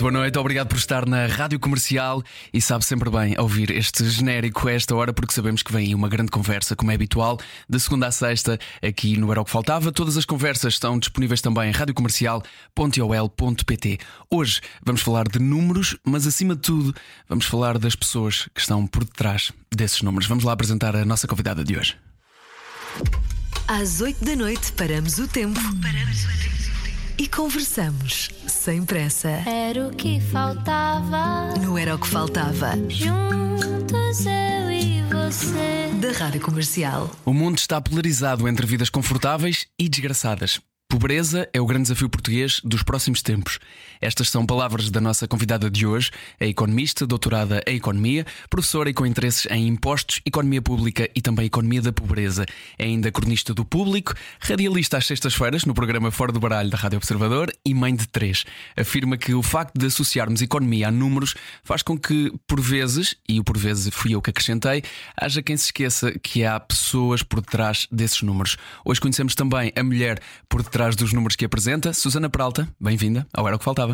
Muito boa noite, obrigado por estar na Rádio Comercial e sabe sempre bem ouvir este genérico a esta hora porque sabemos que vem aí uma grande conversa, como é habitual, de segunda a sexta, aqui no Era o que Faltava. Todas as conversas estão disponíveis também em radiocomercial.ol.pt. Hoje vamos falar de números, mas acima de tudo vamos falar das pessoas que estão por detrás desses números. Vamos lá apresentar a nossa convidada de hoje. Às 8 da noite paramos o tempo. Paramos o tempo. E conversamos sem pressa. Era o que faltava. No Era o que Faltava. Juntos eu e você. Da Rádio Comercial. O mundo está polarizado entre vidas confortáveis e desgraçadas. Pobreza é o grande desafio português dos próximos tempos. Estas são palavras da nossa convidada de hoje, a economista, doutorada em Economia, professora e com interesses em impostos, economia pública e também economia da pobreza. É ainda cronista do público, radialista às sextas-feiras no programa Fora do Baralho da Rádio Observador e mãe de três. Afirma que o facto de associarmos economia a números faz com que, por vezes, e o por vezes fui eu que acrescentei, haja quem se esqueça que há pessoas por detrás desses números. Hoje conhecemos também a mulher por detrás dos números que apresenta, Susana Peralta. Bem-vinda ao Era o que Faltava.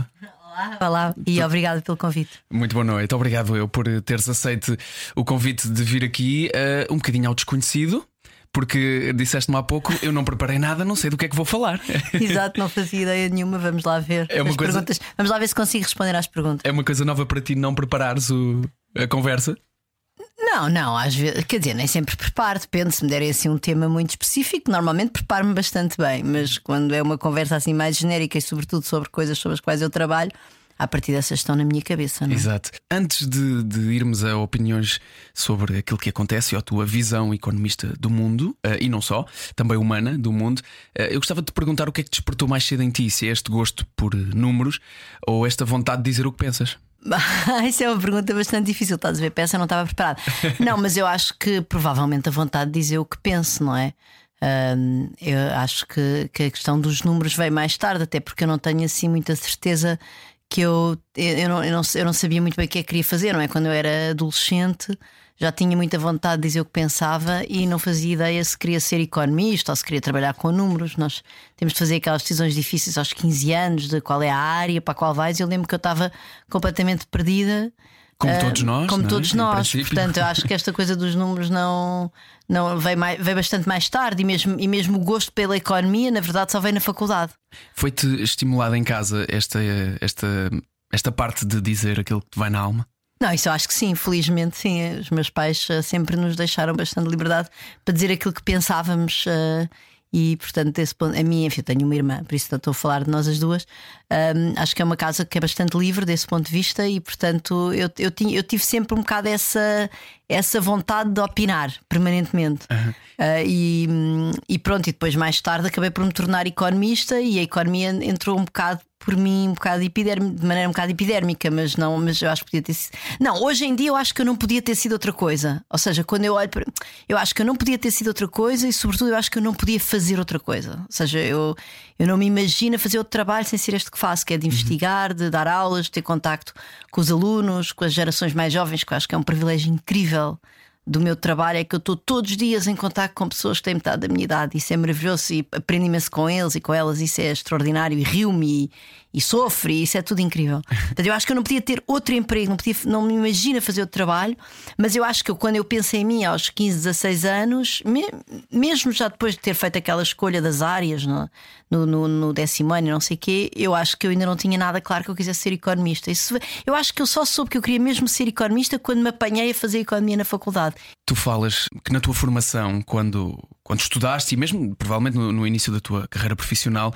Olá e obrigado pelo convite. Muito boa noite, obrigado eu por teres aceito o convite de vir aqui uh, um bocadinho ao desconhecido. Porque disseste-me há pouco, eu não preparei nada, não sei do que é que vou falar. Exato, não fazia ideia nenhuma. Vamos lá ver É uma coisa- perguntas. Vamos lá ver se consigo responder às perguntas. É uma coisa nova para ti não preparares o- a conversa? Não, não, às vezes, quer dizer, nem sempre preparo, depende se me derem assim um tema muito específico. Normalmente preparo-me bastante bem, mas quando é uma conversa assim mais genérica e, sobretudo, sobre coisas sobre as quais eu trabalho, a partir dessas estão na minha cabeça, não é? Exato. Antes de, de irmos a opiniões sobre aquilo que acontece e a tua visão economista do mundo, eh, e não só, também humana do mundo, eh, eu gostava de te perguntar o que é que despertou mais cedo em ti, se é este gosto por números ou esta vontade de dizer o que pensas. Isso é uma pergunta bastante difícil. Estás a ver? Peça, não estava preparada. Não, mas eu acho que provavelmente a vontade de dizer o que penso, não é? Hum, eu acho que, que a questão dos números veio mais tarde, até porque eu não tenho assim muita certeza que eu, eu, não, eu, não, eu não sabia muito bem o que é que queria fazer, não é? Quando eu era adolescente já tinha muita vontade de dizer o que pensava e não fazia ideia se queria ser economista ou se queria trabalhar com números. Nós temos de fazer aquelas decisões difíceis aos 15 anos de qual é a área para a qual vais. Eu lembro que eu estava completamente perdida. Como Ah, todos nós, Como é? todos nós. Portanto, eu acho que esta coisa dos números não, não veio, mais, veio bastante mais tarde e mesmo, e mesmo o gosto pela economia, na verdade, só veio na faculdade. Foi-te estimulada em casa esta, esta, esta parte de dizer aquilo que te vai na alma? Não, isso eu acho que sim, felizmente sim. Os meus pais eh, sempre nos deixaram bastante liberdade para dizer aquilo que pensávamos. eh, e, portanto, desse ponto, a minha, enfim, eu tenho uma irmã, por isso estou a falar de nós as duas. Ahm, acho que é uma casa que é bastante livre desse ponto de vista, e, portanto, eu, eu, tinha, eu tive sempre um bocado essa, essa vontade de opinar permanentemente. Ah, e, hum, e pronto, e depois mais tarde acabei por me tornar economista, e a economia entrou um bocado por mim um bocado epidérmica, de maneira um bocado epidérmica, mas não, mas eu acho que podia ter sido. Não, hoje em dia eu acho que eu não podia ter sido outra coisa. Ou seja, quando eu olho para. Eu acho que eu não podia ter sido outra coisa e, sobretudo, eu acho que eu não podia fazer outra coisa. Ou seja, eu, eu não me imagino fazer outro trabalho sem ser este que faço, que é de investigar, de dar aulas, de ter contacto com os alunos, com as gerações mais jovens, que eu acho que é um privilégio incrível do meu trabalho é que eu estou todos os dias em contato com pessoas que têm metade da minha idade. Isso é maravilhoso e aprendo imenso com eles e com elas. Isso é extraordinário e rio-me e, e sofro. E isso é tudo incrível. Portanto, eu acho que eu não podia ter outro emprego, não, podia, não me imagino fazer outro trabalho. Mas eu acho que eu, quando eu penso em mim aos 15, 16 anos, me- mesmo já depois de ter feito aquela escolha das áreas no, no, no, no décimo ano não sei o quê, eu acho que eu ainda não tinha nada claro que eu quisesse ser economista. Isso, eu acho que eu só soube que eu queria mesmo ser economista quando me apanhei a fazer economia na faculdade. Tu falas que na tua formação, quando, quando estudaste, e mesmo provavelmente no, no início da tua carreira profissional,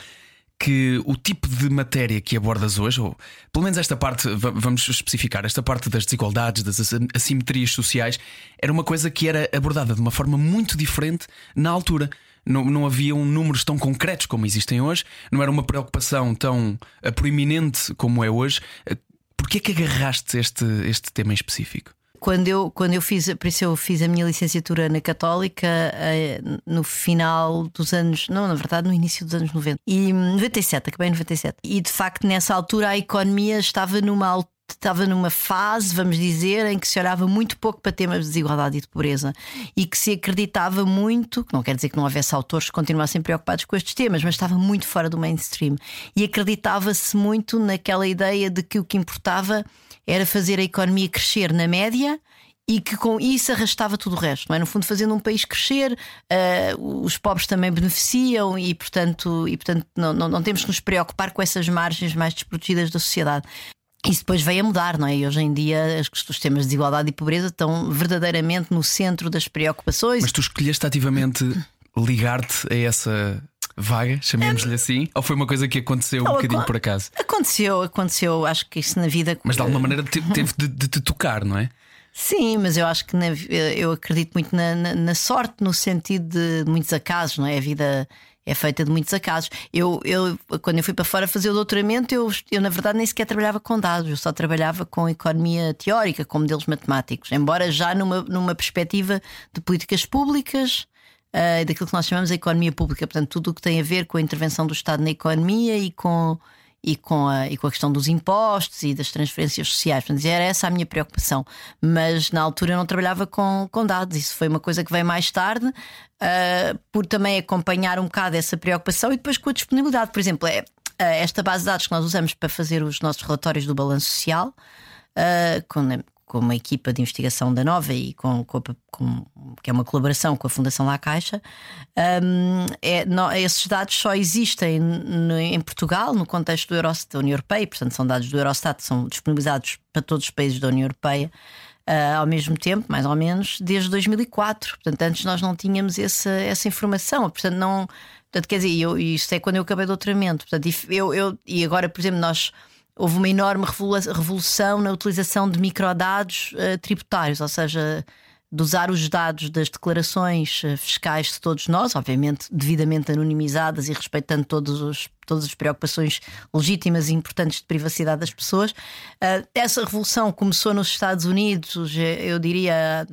que o tipo de matéria que abordas hoje, ou pelo menos esta parte, va- vamos especificar, esta parte das desigualdades, das assi- assimetrias sociais, era uma coisa que era abordada de uma forma muito diferente na altura. Não, não haviam números tão concretos como existem hoje, não era uma preocupação tão eh, proeminente como é hoje. Eh, Porquê é que agarraste este, este tema em específico? Quando eu, quando eu fiz, por isso eu fiz a minha licenciatura na Católica eh, no final dos anos, não, na verdade, no início dos anos 90. E 97, acabei em 97. E de facto, nessa altura, a economia estava numa altura estava numa fase, vamos dizer, em que se olhava muito pouco para temas de desigualdade e de pobreza e que se acreditava muito, não quer dizer que não houvesse autores que continuassem preocupados com estes temas, mas estava muito fora do mainstream e acreditava-se muito naquela ideia de que o que importava era fazer a economia crescer na média e que com isso arrastava tudo o resto, não é? No fundo, fazendo um país crescer, uh, os pobres também beneficiam e, portanto, e, portanto não, não, não, temos que nos preocupar com essas margens mais desprotegidas da sociedade. Isso depois veio a mudar, não é? E hoje em dia os temas de desigualdade e pobreza estão verdadeiramente no centro das preocupações. Mas tu escolheste ativamente ligar-te a essa vaga, chamemos-lhe assim? Ou foi uma coisa que aconteceu não, um bocadinho por acaso? Aconteceu, aconteceu. Acho que isso na vida. Mas de alguma maneira teve de, de te tocar, não é? Sim, mas eu acho que na, eu acredito muito na, na, na, sorte, no sentido de muitos acasos, não é? A vida é feita de muitos acasos. Eu, eu quando eu fui para fora fazer o doutoramento, eu, eu na verdade nem sequer trabalhava com dados, eu só trabalhava com economia teórica, com modelos matemáticos, embora já numa, numa perspectiva de políticas públicas uh, daquilo que nós chamamos de economia pública, portanto, tudo o que tem a ver com a intervenção do Estado na economia e com, e com, a, e com a questão dos impostos e das transferências sociais. Portanto, era essa a minha preocupação. Mas na altura eu não trabalhava com, com dados, isso foi uma coisa que veio mais tarde, uh, por também acompanhar um bocado essa preocupação e depois com a disponibilidade. Por exemplo, é, esta base de dados que nós usamos para fazer os nossos relatórios do balanço social. Uh, com, uma equipa de investigação da Nova e com, com, com que é uma colaboração com a Fundação La Caixa, um, é, esses dados só existem no, em Portugal, no contexto do Eurostat, da União Europeia, portanto, são dados do Eurostat, são disponibilizados para todos os países da União Europeia. Uh, ao mesmo tempo, mais ou menos, desde 2004. Portanto, antes nós não tínhamos essa, essa informação. Portanto, não. Portanto, quer dizer, eu, isto é quando eu acabei o doutoramento. Portanto, eu, eu, e agora, por exemplo, nós houve uma enorme revolução na utilização de microdados uh, tributários, ou seja, de usar os dados das declarações uh, fiscais de todos nós, obviamente devidamente anonimizadas e respeitando todos os, todas as preocupações legítimas e importantes de privacidade das pessoas. Uh, essa revolução começou nos Estados Unidos, eu diria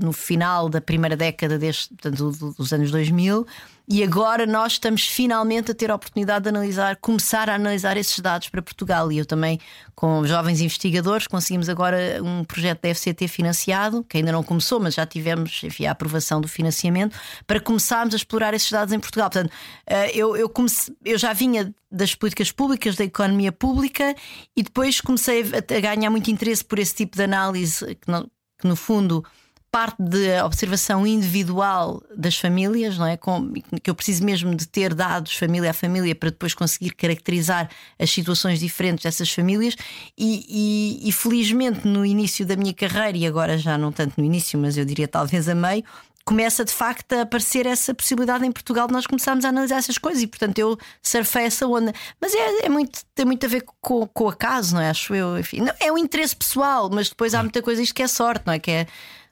no final da primeira década deste, portanto, dos anos 2000 e agora nós estamos finalmente a ter a oportunidade de analisar, começar a analisar esses dados para Portugal. E eu também, com jovens investigadores, conseguimos agora um projeto da FCT financiado, que ainda não começou, mas já tivemos enfim, a aprovação do financiamento, para começarmos a explorar esses dados em Portugal. Portanto, eh, eu, eu, comecei, eu já vinha das políticas públicas, da economia pública, e depois comecei a ganhar muito interesse por esse tipo de análise, que, que no fundo parte de observação individual das famílias, não é? Com, que eu preciso mesmo de ter dados família a família para depois conseguir caracterizar as situações diferentes dessas famílias. E, e, e felizmente no início da minha carreira, e agora já não tanto no início, mas eu diria talvez a meio, começa de facto a aparecer essa possibilidade em Portugal de nós começarmos a analisar essas coisas e portanto eu surfei essa onda. Mas é, é muito, tem muito a ver com, com o acaso, não é? Acho eu, enfim. Não, é um interesse pessoal, mas depois há muita coisa isto que é sorte, não é? Que é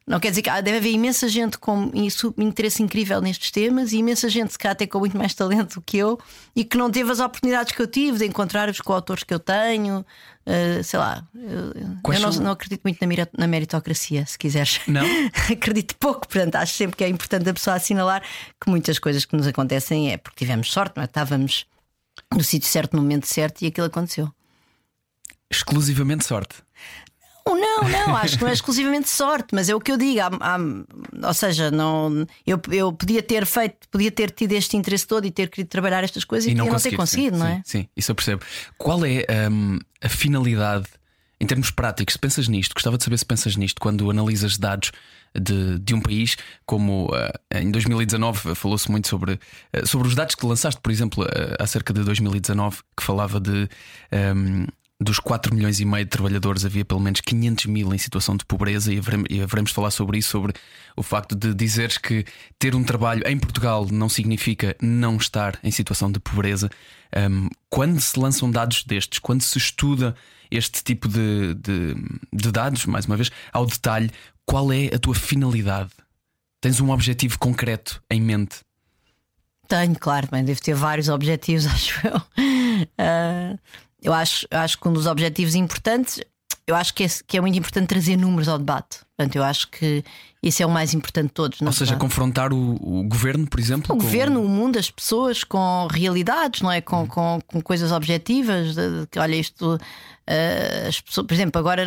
não quer dizer que deve haver imensa gente com interesse incrível nestes temas e imensa gente, se calhar, até com muito mais talento do que eu e que não teve as oportunidades que eu tive de encontrar os coautores que eu tenho. Uh, sei lá, eu, eu não, não, acredito muito na, na, meritocracia, se quiseres. Não? acredito pouco, portanto, acho sempre que é importante a pessoa assinalar que muitas coisas que nos acontecem é porque tivemos sorte, não é? Estávamos no sítio certo, no momento certo e aquilo aconteceu. Exclusivamente sorte. Não, não, acho que não é exclusivamente sorte, mas é o que eu digo. Há, há, ou seja, não, eu, eu podia ter feito, podia ter tido este interesse todo e ter querido trabalhar estas coisas e, não, não ter conseguido, sim, não é? Sim, sim, isso eu percebo. Qual é um, a finalidade, em termos práticos, se pensas nisto? Gostava de saber se pensas nisto quando analisas dados de, de um país, como uh, em 2019 falou-se muito sobre, uh, sobre os dados que lançaste, por exemplo, uh, acerca de 2019, que falava de. Um, dos 4 milhões e meio de trabalhadores havia pelo menos 500 mil em situação de pobreza e haveremos, e haveremos de falar sobre isso, sobre o facto de dizeres que ter um trabalho em Portugal não significa não estar em situação de pobreza. Um, quando se lançam dados destes, quando se estuda este tipo de, de, de dados, mais uma vez, ao detalhe, qual é a tua finalidade? Tens um objetivo concreto em mente? Tenho, claro, bem, devo ter vários objetivos, acho eu. Uh, eu acho, acho que um dos objetivos importantes eu acho que é, que é muito importante trazer números ao debate. Portanto, eu acho que isso é o mais importante de todos. Ou seja, verdade. confrontar o, o, governo, por exemplo. O com... governo, o mundo, as pessoas com realidades, não é? Com, uhum. com, com coisas objetivas. De, de, olha, isto. Uh, as pessoas, por exemplo, agora,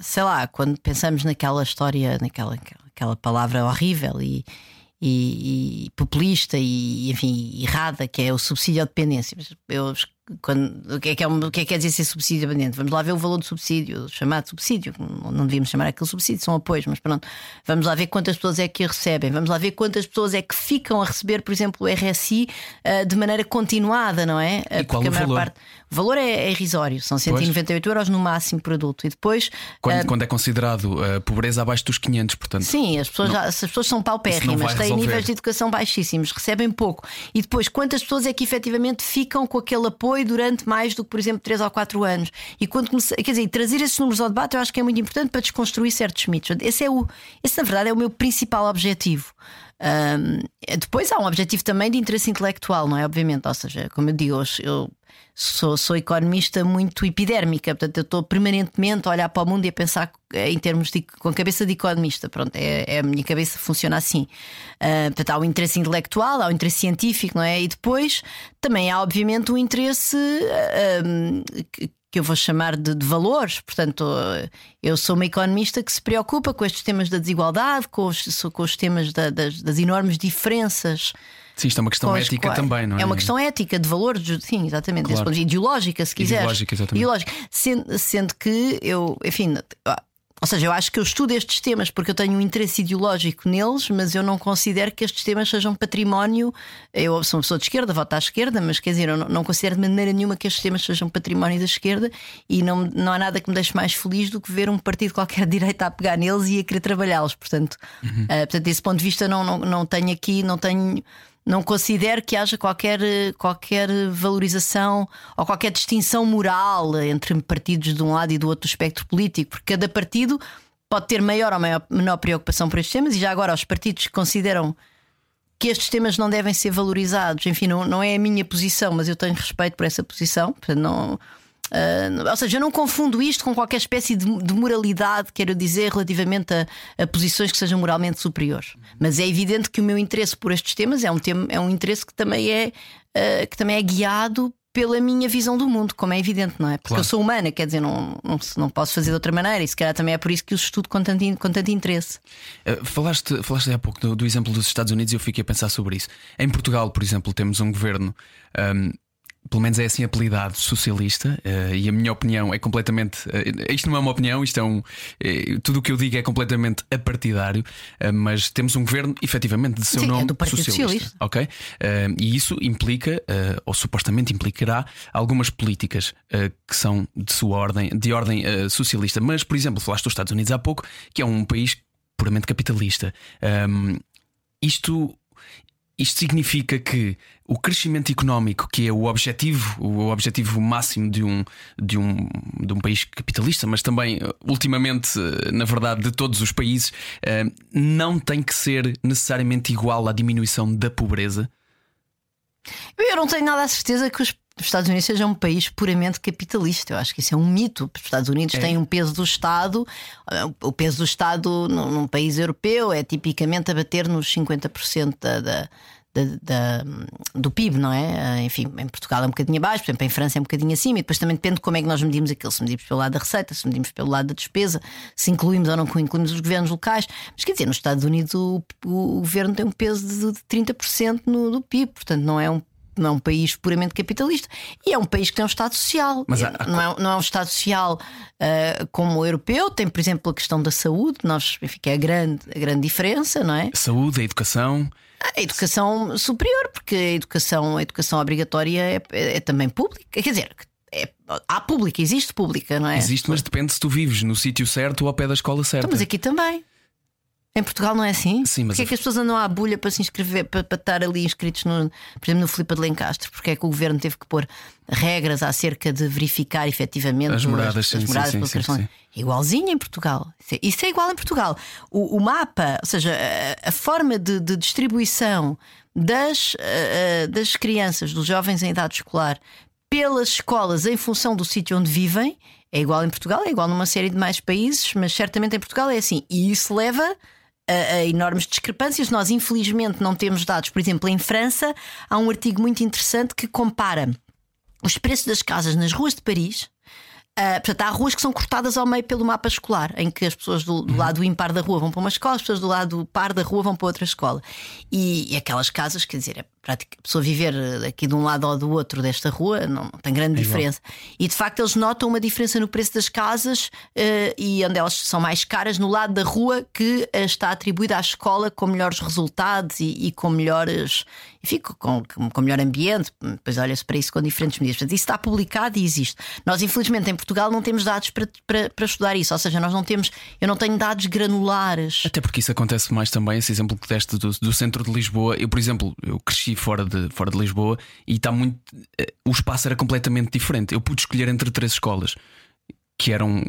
sei lá, quando pensamos naquela história, naquela aquela palavra horrível e e, e, populista e enfim errada que é o subsídio à dependência. Eu quando, o, que é que é, o que é que quer dizer ser subsídio dependente? Vamos lá ver o valor do subsídio, chamado subsídio, não devíamos chamar aquele subsídio, são apoios, mas pronto, vamos lá ver quantas pessoas é que recebem, vamos lá ver quantas pessoas é que ficam a receber, por exemplo, o RSI uh, de maneira continuada, não é? E qual o valor? Parte, o valor é, é irrisório, são 198 pois. euros no máximo por adulto. E depois. Quando, uh, quando é considerado uh, pobreza abaixo dos 500, portanto. Sim, as pessoas, não, já, as pessoas são paupérrimas, têm níveis de educação baixíssimos, recebem pouco. E depois, quantas pessoas é que efetivamente ficam com aquele apoio? Apoio durante mais do que, por exemplo, 3 ou 4 anos. E quando comecei, quer dizer, trazer esses números ao debate eu acho que é muito importante para desconstruir certos mitos. Esse, é o, esse na verdade, é o meu principal objetivo. Um, depois há um objetivo também de interesse intelectual, não é? Obviamente, ou seja, como eu digo, eu sou, sou economista muito epidérmica, portanto, eu estou permanentemente a olhar para o mundo e a pensar em termos de, com a cabeça de economista. Pronto, é, é a minha cabeça funciona assim. Uh, portanto, há o interesse intelectual, há o interesse científico, não é? E depois também há, obviamente, o interesse. Uh, que eu vou chamar de, de, valores. Portanto, eu sou uma economista que se preocupa com estes temas da desigualdade, com os, com os temas da, das, das, enormes diferenças. Sim, isto é uma questão ética quais, também, não é? É uma questão ética, de valores, sim, exatamente, claro. ideológica, se quiser. Ideológica, exatamente. Ideológica. Sendo, sendo que eu, enfim, ou seja, eu acho que eu estudo estes temas porque eu tenho um interesse ideológico neles, mas eu não considero que estes temas sejam património. Eu sou uma pessoa de esquerda, voto à esquerda, mas quer dizer, eu não, não considero de maneira nenhuma que estes temas sejam património da esquerda e não, não há nada que me deixe mais feliz do que ver um partido qualquer de direita a pegar neles e a querer trabalhá-los. Portanto, uhum. uh, portanto, desse ponto de vista, não, não, não tenho aqui, não tenho não considero que haja qualquer, qualquer valorização ou qualquer distinção moral entre partidos de um lado e do outro do espectro político, porque cada partido pode ter maior ou maior, menor preocupação por estes temas, e já agora os partidos que consideram que estes temas não devem ser valorizados, enfim, não, não é a minha posição, mas eu tenho respeito por essa posição, não Uh, ou seja, eu não confundo isto com qualquer espécie de, de moralidade, quero dizer, relativamente a, a, posições que sejam moralmente superiores. Mas é evidente que o meu interesse por estes temas é um, tema, é um interesse que também é, uh, que também é guiado pela minha visão do mundo, como é evidente, não é? Porque claro. eu sou humana, quer dizer, não, não, não, posso fazer de outra maneira, e se calhar também é por isso que os estudo com tanto, com tanto interesse. Uh, falaste, falaste há pouco do, do, exemplo dos Estados Unidos e eu fiquei a pensar sobre isso. Em Portugal, por exemplo, temos um governo. Um, pelo menos é assim apelidado, socialista, uh, e a minha opinião é completamente. Uh, isto não é uma opinião, isto é um. Uh, tudo o que eu digo é completamente apartidário, mas temos um governo, efetivamente, de seu Sim, é nome é socialista. socialista. Ok? e isso implica, ou supostamente implicará, algumas políticas que são de sua ordem, de ordem socialista. Mas, por exemplo, falaste dos Estados Unidos há pouco, que é um país puramente capitalista. Um, isto isto significa que o crescimento económico, que é o objetivo, o objetivo máximo de um, de um, de um país capitalista, mas também, ultimamente, na verdade, de todos os países, eh, não tem que ser necessariamente igual à diminuição da pobreza? Eu não tenho nada a certeza que os Estados Unidos seja um país puramente capitalista. Eu acho que isso é um mito. Os Estados Unidos é. têm um peso do Estado. O peso do Estado num, num país europeu é tipicamente a bater nos 50% da, da da, da, do PIB, não é? Ah, enfim, em Portugal é um bocadinho abaixo, por exemplo, em França é um bocadinho acima, e depois também depende de como é que nós medimos aquilo. Se medimos pelo lado da receita, se medimos pelo lado da despesa, se incluímos ou não incluímos os governos locais. Mas quer dizer, nos Estados Unidos o, o governo tem um peso de, de 30% no, do PIB, portanto não é um não é um país puramente capitalista e é um país que tem um Estado social. Mas há, não, é, não é um Estado social uh, como o europeu, tem, por exemplo, a questão da saúde, nós, enfim, que é a grande, a grande diferença, não é? Saúde, a educação. A educação superior, porque a educação, a educação obrigatória é, é, é também pública. Quer dizer, é, há pública, existe pública, não é? Existe, mas depende se tu vives no sítio certo ou ao pé da escola certa. Então, mas aqui também. Em Portugal não é assim? Sim, mas. Porquê é que as pessoas andam à bulha para se inscrever, para, para estar ali inscritos, no, por exemplo, no Filipe de Lencastre? Porque é que o governo teve que pôr regras acerca de verificar efetivamente as moradas, as, as moradas sim, sim, sim, sim, Igualzinho em Portugal. Isso é, é igual em Portugal. O, o mapa, ou seja, a, a forma de, de distribuição das, uh, das crianças, dos jovens em idade escolar, pelas escolas em função do sítio onde vivem É igual em Portugal, é igual numa série de mais países, mas certamente em Portugal é assim. E isso leva a, a, enormes discrepâncias. Nós, infelizmente, não temos dados. Por exemplo, em França, há um artigo muito interessante que compara os preços das casas nas ruas de Paris Uh, portanto, há ruas que são cortadas ao meio pelo mapa escolar, em que as pessoas do, do, lado impar da rua vão para uma escola, as pessoas do lado par da rua vão para outra escola. E, e aquelas casas, quer dizer, é prática, a pessoa viver aqui de um lado ou do outro desta rua não, não tem grande é diferença. E de facto, eles notam uma diferença no preço das casas uh, e onde elas são mais caras no lado da rua que uh, está atribuída à escola com melhores resultados e, e com melhores. Enfim, com, com, com melhor ambiente, depois olha-se para isso com diferentes medidas. Portanto, isso está publicado e existe. Nós, infelizmente, em Portugal não temos dados para, para, para, estudar isso, ou seja, nós não temos, eu não tenho dados granulares. Até porque isso acontece mais também, esse exemplo que deste do, do centro de Lisboa. Eu, por exemplo, eu cresci fora de, fora de Lisboa e está muito. Eh, o espaço era completamente diferente. Eu pude escolher entre três escolas que eram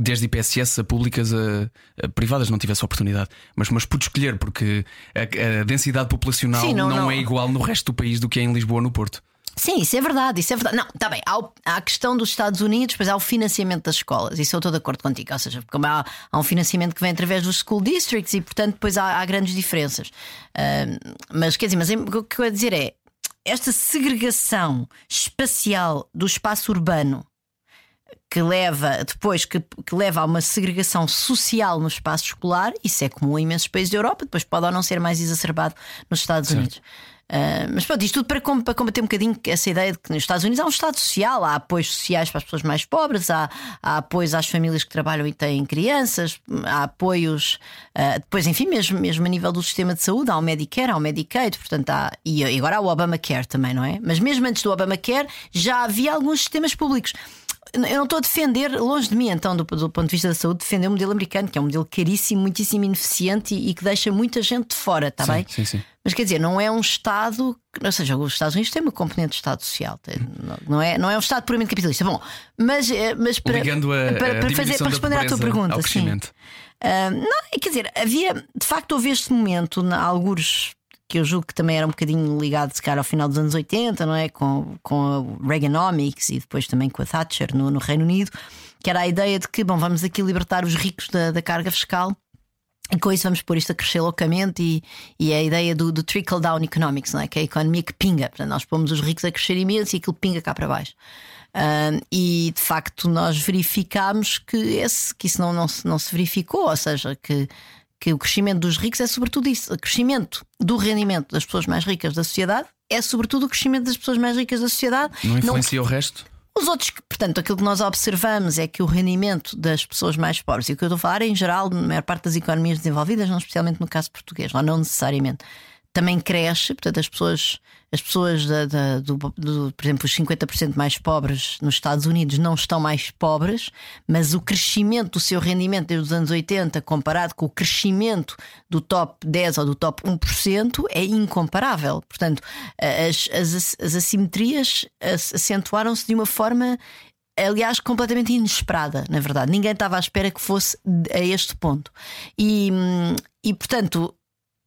desde IPSS a públicas a, a, privadas não tivesse oportunidade, mas, mas pude escolher porque a, a densidade populacional Sim, não, não, não, é igual no resto do país do que é em Lisboa no Porto. Sim, isso é verdade, isso é verdade. Não, está bem, há, há, a questão dos Estados Unidos, depois há o financiamento das escolas, isso eu estou de acordo contigo. Ou seja, como há, há um financiamento que vem através dos school districts e, portanto, depois há, há grandes diferenças. Uh, mas quer dizer, mas o que eu ia dizer é esta segregação espacial do espaço urbano que leva depois que, que, leva a uma segregação social no espaço escolar, isso é comum em imensos países da Europa, depois pode ou não ser mais exacerbado nos Estados certo. Unidos. Uh, mas pronto, isto tudo para, para, combater um bocadinho essa ideia de que nos Estados Unidos há um Estado social, há apoios sociais para as pessoas mais pobres, há, há apoios às famílias que trabalham e têm crianças, há apoios, uh, depois, enfim, mesmo, mesmo a nível do sistema de saúde, há o Medicare, há o Medicaid, portanto, há, e agora há o Obamacare também, não é? Mas mesmo antes do Obamacare já havia alguns sistemas públicos eu não estou a defender, longe de mim, então, do, do, ponto de vista da saúde, defender o modelo americano, que é um modelo caríssimo, muitíssimo ineficiente e, e que deixa muita gente de fora, está bem? Sim, sim. Mas quer dizer, não é um Estado, ou seja, os Estados Unidos têm uma componente de Estado social, não é, não é um Estado puramente capitalista. Bom, mas, eh, mas para, a, para, para, fazer, para responder à tua pergunta, sim. Uh, não, quer dizer, havia, de facto, houve este momento, na, alguns que eu julgo que também era um bocadinho ligado, se calhar, ao final dos anos 80, não é? Com, com a Reaganomics e depois também com a Thatcher no, no Reino Unido, que era a ideia de que, bom, vamos aqui libertar os ricos da, da carga fiscal. E com isso vamos pôr isto a crescer loucamente e, e é a ideia do, do trickle-down economics, não é? que é a economia que pinga. Portanto, nós pomos os ricos a crescer imenso e aquilo pinga cá para baixo. E de facto nós verificámos que, esse, que isso não, não, se, não se verificou, ou seja, que que o crescimento dos ricos é sobretudo isso. O crescimento do rendimento das pessoas mais ricas da sociedade é sobretudo o crescimento das pessoas mais ricas da sociedade. Não influencia não... o resto? Os outros, portanto, aquilo que nós observamos é que o rendimento das pessoas mais pobres, e o que eu estou a falar em geral, na maior parte das economias desenvolvidas, não especialmente no caso português, não necessariamente, também cresce, portanto, as pessoas, as pessoas da, da, do, do, por exemplo, os 50% mais pobres nos Estados Unidos não estão mais pobres, mas o crescimento do seu rendimento desde os anos 80 comparado com o crescimento do top 10 ou do top 1% é incomparável. Portanto, as, as, as assimetrias acentuaram-se de uma forma aliás, completamente inesperada, na verdade. Ninguém estava à espera que fosse a este ponto. E, hum, e portanto,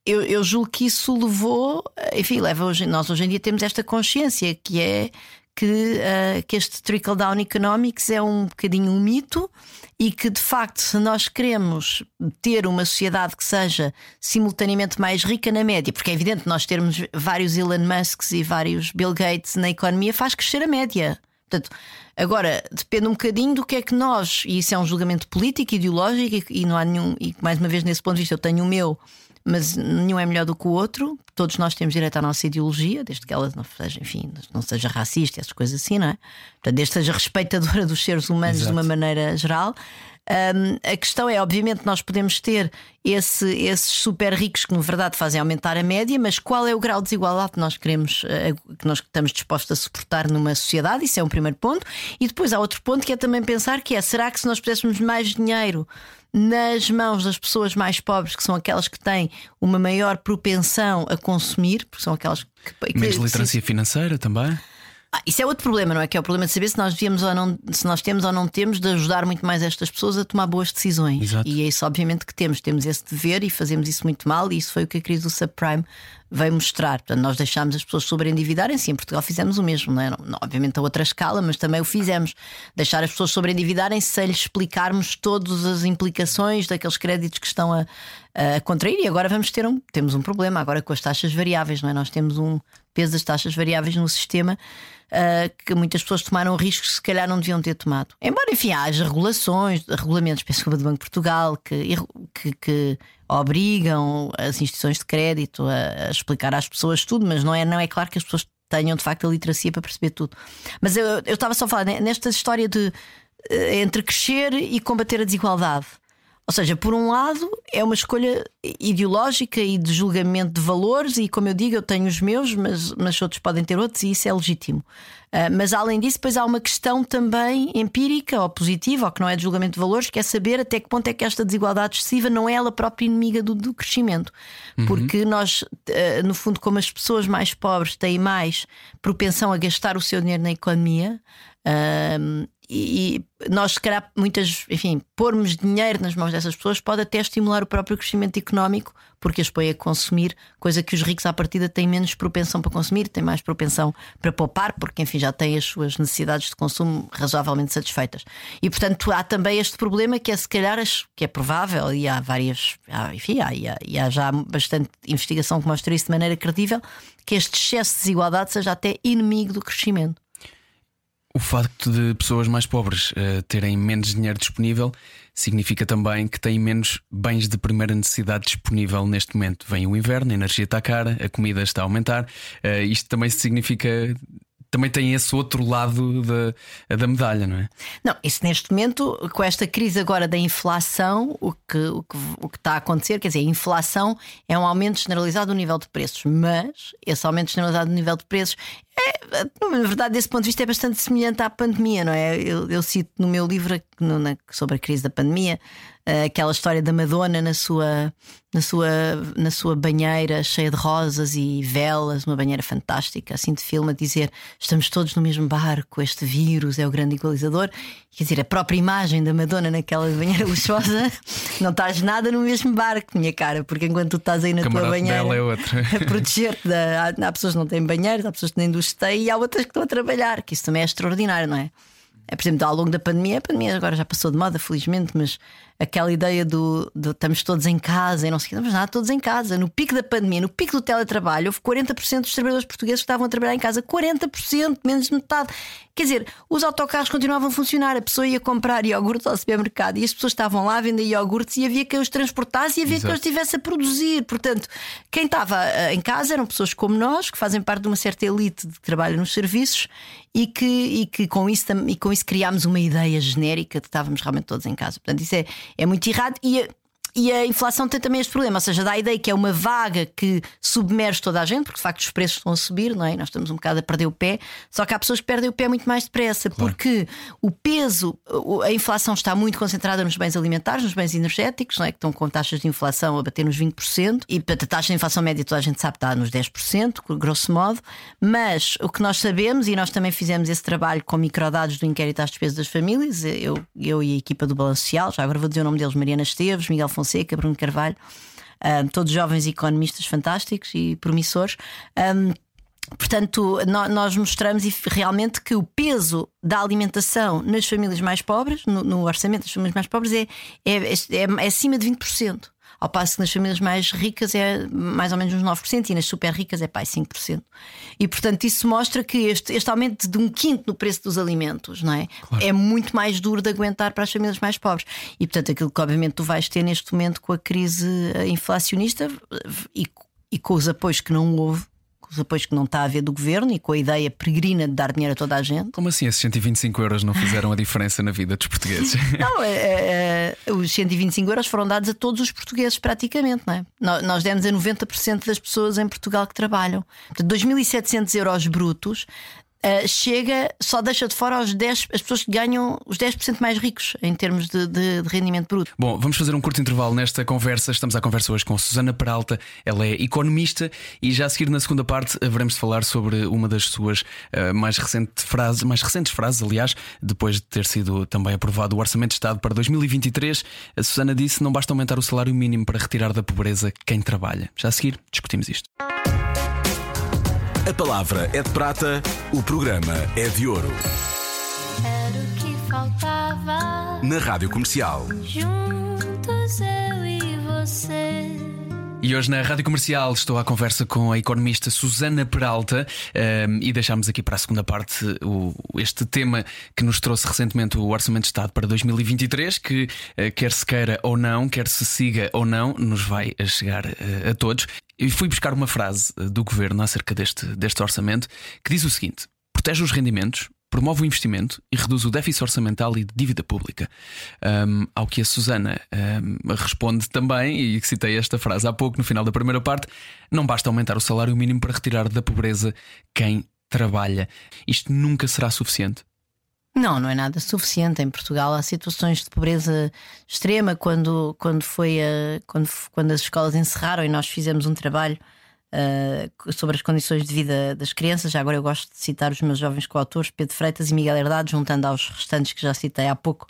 eu, eu julgo que isso levou, enfim, leva hoje, nós hoje em dia temos esta consciência que é que, uh, que este trickle-down economics é um bocadinho um mito e que, de facto, se nós queremos ter uma sociedade que seja simultaneamente mais rica na média, porque é evidente nós termos vários Elon Musks e vários Bill Gates na economia faz crescer a média. Portanto, agora depende um bocadinho do que é que nós, e isso é um julgamento político, ideológico, e, e não há nenhum, e mais uma vez nesse ponto de vista eu tenho o meu mas nenhum é melhor do que o outro. Todos nós temos direito à nossa ideologia, desde que ela não seja, enfim, não seja racista, essas coisas assim, não é? Portanto, desde que seja respeitadora dos seres humanos Exato. de uma maneira geral. Um, a questão é, obviamente, nós podemos ter esse, esses super ricos que, na verdade, fazem aumentar a média, mas qual é o grau de desigualdade que nós queremos, uh, que nós estamos dispostos a suportar numa sociedade? Isso é um primeiro ponto. E depois há outro ponto que é também pensar que é: será que se nós pudéssemos mais dinheiro nas mãos das pessoas mais pobres, que são aquelas que têm uma maior propensão a consumir, porque são aquelas que. que Menos literacia financeira também. Ah, isso é outro problema, não é? Que é o problema de saber se nós devíamos ou não, se nós temos ou não temos de ajudar muito mais estas pessoas a tomar boas decisões. Exato. E é isso, obviamente, que temos. Temos esse dever e fazemos isso muito mal, e isso foi o que a crise do subprime veio mostrar. Portanto, nós deixámos as pessoas sobreendividarem-se. Em Portugal fizemos o mesmo, não é? Não, obviamente a outra escala, mas também o fizemos. Deixar as pessoas sobreendividarem-se sem lhes explicarmos todas as implicações daqueles créditos que estão a, a contrair. E agora vamos ter um, temos um problema agora com as taxas variáveis, não é? Nós temos um peso das taxas variáveis no sistema. Uh, que muitas pessoas tomaram riscos que se calhar não deviam ter tomado. Embora, enfim, haja regulações, regulamentos, penso do Banco de Portugal, que, que, que obrigam as instituições de crédito a, a, explicar às pessoas tudo, mas não é, não é claro que as pessoas tenham de facto a literacia para perceber tudo. Mas eu, eu estava só a falar nesta história de eh, entre crescer e combater a desigualdade. Ou seja, por um lado, é uma escolha ideológica e de julgamento de valores, e como eu digo, eu tenho os meus, mas, mas outros podem ter outros, e isso é legítimo. Uh, mas além disso, depois há uma questão também empírica ou positiva, ou que não é de julgamento de valores, que é saber até que ponto é que esta desigualdade excessiva não é ela própria inimiga do, do crescimento. Uhum. Porque nós, uh, no fundo, como as pessoas mais pobres têm mais propensão a gastar o seu dinheiro na economia. Uh, e nós, se calhar, muitas, enfim, pormos dinheiro nas mãos dessas pessoas pode até estimular o próprio crescimento económico, porque as põe a consumir, coisa que os ricos à partida têm menos propensão para consumir, têm mais propensão para poupar, porque, enfim, já têm as suas necessidades de consumo razoavelmente satisfeitas. E, portanto, há também este problema que é, se calhar, que é provável, e há várias, enfim, há, e há, e há já bastante investigação que mostra isso de maneira credível, que este excesso de desigualdade seja até inimigo do crescimento. O facto de pessoas mais pobres uh, terem menos dinheiro disponível significa também que têm menos bens de primeira necessidade disponível neste momento. Vem o inverno, a energia está cara, a comida está a aumentar. Uh, isto também significa também tem esse outro lado da, da medalha, não é? Não, isso neste momento, com esta crise agora da inflação, o que, o, que, o que está a acontecer, quer dizer, a inflação é um aumento generalizado do nível de preços, mas esse aumento generalizado do nível de preços é, na verdade, desse ponto de vista, é bastante semelhante à pandemia, não é? Eu, eu cito no meu livro no, na, sobre a crise da pandemia uh, aquela história da Madonna na sua, na, sua, na sua banheira cheia de rosas e velas, uma banheira fantástica, assim de filme, a dizer: estamos todos no mesmo barco, este vírus é o grande igualizador. Quer dizer, a própria imagem da Madonna naquela banheira luxuosa, não estás nada no mesmo barco, minha cara, porque enquanto tu estás aí na tua banheira é a proteger-te, há, há pessoas que não têm banheiros, há pessoas que nem têm e há outras que estão a trabalhar, que isso também é extraordinário, não é? É, por exemplo, ao longo da pandemia, a pandemia agora já passou de moda, felizmente, mas aquela ideia do, do estamos todos em casa e não sei o que, estamos nada todos em casa. No pico da pandemia, no pico do teletrabalho, houve 40% dos trabalhadores portugueses que estavam a trabalhar em casa. 40%, menos de metade. Quer dizer, os autocarros continuavam a funcionar, a pessoa ia comprar iogurte ao supermercado e as pessoas estavam lá a vender iogurtes e havia quem os transportasse e havia Exato. quem os estivesse a produzir. Portanto, quem estava eh, em casa eram pessoas como nós, que fazem parte de uma certa elite de trabalho nos serviços e que, e que com, isso, e com isso criámos uma ideia genérica de que estávamos realmente todos em casa. Portanto, isso é, é muito errado e e a inflação tem também este problema, ou seja, dá a ideia que é uma vaga que submerge toda a gente, porque de facto os preços estão a subir, não é? Nós estamos um bocado a perder o pé, só que há pessoas que perdem o pé muito mais depressa, claro. porque o peso, a inflação está muito concentrada nos bens alimentares, nos bens energéticos, não é? Que estão com taxas de inflação a bater nos 20%, e a taxa de inflação média toda a gente sabe está nos 10%, grosso modo, mas o que nós sabemos, e nós também fizemos esse trabalho com microdados do inquérito às despesas das famílias, eu, eu e a equipa do Balanço Social, já agora vou dizer o nome deles, Mariana Esteves, Miguel Fonseca. Fonseca, Bruno Carvalho, um, todos jovens economistas fantásticos e promissores. Um, Portanto, nós mostramos realmente que o peso da alimentação nas famílias mais pobres, no, no orçamento das famílias mais pobres, é, é, é, é acima de 20%. Ao passo que nas famílias mais ricas é mais ou menos uns 9% e nas super ricas é pai 5%. E portanto isso mostra que este, este aumento de um quinto no preço dos alimentos não é? Claro. é muito mais duro de aguentar para as famílias mais pobres. E portanto aquilo que obviamente tu vais ter neste momento com a crise inflacionista e, e com os apoios que não houve com os apoios que não está a haver do governo e com a ideia peregrina de dar dinheiro a toda a gente. Como assim esses 125 euros não fizeram a diferença na vida dos portugueses? Não, é, é, é, os 125 euros foram dados a todos os portugueses, praticamente, não é? Nós demos a 90% das pessoas em Portugal que trabalham. Portanto, 2.700 euros brutos uh, chega, só deixa de fora os 10, as pessoas que ganham os 10% mais ricos em termos de, de, de, rendimento bruto. Bom, vamos fazer um curto intervalo nesta conversa. Estamos à conversa hoje com Susana Peralta, ela é economista e já a seguir na segunda parte haveremos de falar sobre uma das suas uh, mais, recente frases, mais recentes frases, aliás, depois de ter sido também aprovado o Orçamento de Estado para 2023. A Susana disse: não basta aumentar o salário mínimo para retirar da pobreza quem trabalha. Já a seguir discutimos isto. A palavra é de prata, o programa é de ouro. Era o que faltava. Na Rádio Comercial. Juntos eu e você. E hoje na Rádio Comercial estou à conversa com a economista Susana Peralta ehm, e deixámos aqui para a segunda parte o- este tema que nos trouxe recentemente o Orçamento de Estado para 2023, que eh, quer se queira ou não, quer se siga ou não, nos vai a chegar eh, a todos. E fui buscar uma frase eh, do governo acerca deste, deste orçamento que diz o seguinte: protege os rendimentos. Promove o investimento e reduz o déficit orçamental e de dívida pública. Ahm, ao que a Susana ahm, responde também, e citei esta frase há pouco, no final da primeira parte: não basta aumentar o salário mínimo para retirar da pobreza quem trabalha. Isto nunca será suficiente. Não, não é nada suficiente. Em Portugal há situações de pobreza extrema quando, quando, foi a, quando, quando as escolas encerraram e nós fizemos um trabalho ah, sobre as condições de vida das crianças. Já agora eu gosto de citar os meus jovens coautores, Pedro Freitas e Miguel Herdade, juntando aos restantes que já citei há pouco.